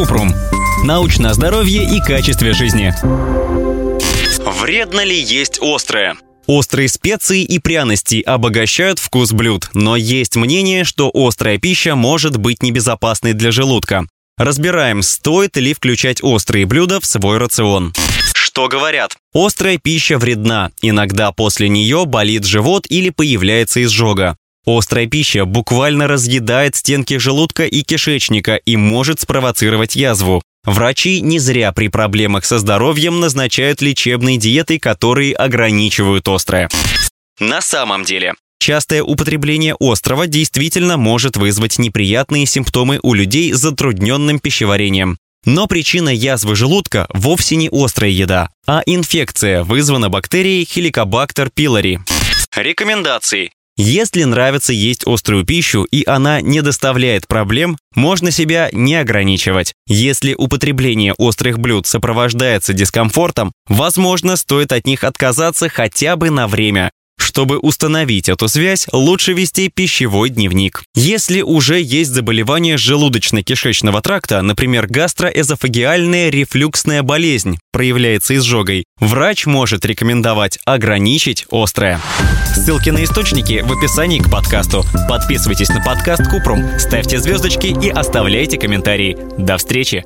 Купрум. Научное здоровье и качестве жизни. Вредно ли есть острое? Острые специи и пряности обогащают вкус блюд, но есть мнение, что острая пища может быть небезопасной для желудка. Разбираем, стоит ли включать острые блюда в свой рацион. Что говорят? Острая пища вредна, иногда после нее болит живот или появляется изжога. Острая пища буквально разъедает стенки желудка и кишечника и может спровоцировать язву. Врачи не зря при проблемах со здоровьем назначают лечебные диеты, которые ограничивают острое. На самом деле, Частое употребление острова действительно может вызвать неприятные симптомы у людей с затрудненным пищеварением. Но причина язвы желудка вовсе не острая еда, а инфекция, вызвана бактерией Helicobacter pylori. рекомендации. Если нравится есть острую пищу и она не доставляет проблем, можно себя не ограничивать. Если употребление острых блюд сопровождается дискомфортом, возможно, стоит от них отказаться хотя бы на время. Чтобы установить эту связь, лучше вести пищевой дневник. Если уже есть заболевание желудочно-кишечного тракта, например, гастроэзофагиальная рефлюксная болезнь, проявляется изжогой, врач может рекомендовать ограничить острое. Ссылки на источники в описании к подкасту. Подписывайтесь на подкаст Купрум, ставьте звездочки и оставляйте комментарии. До встречи!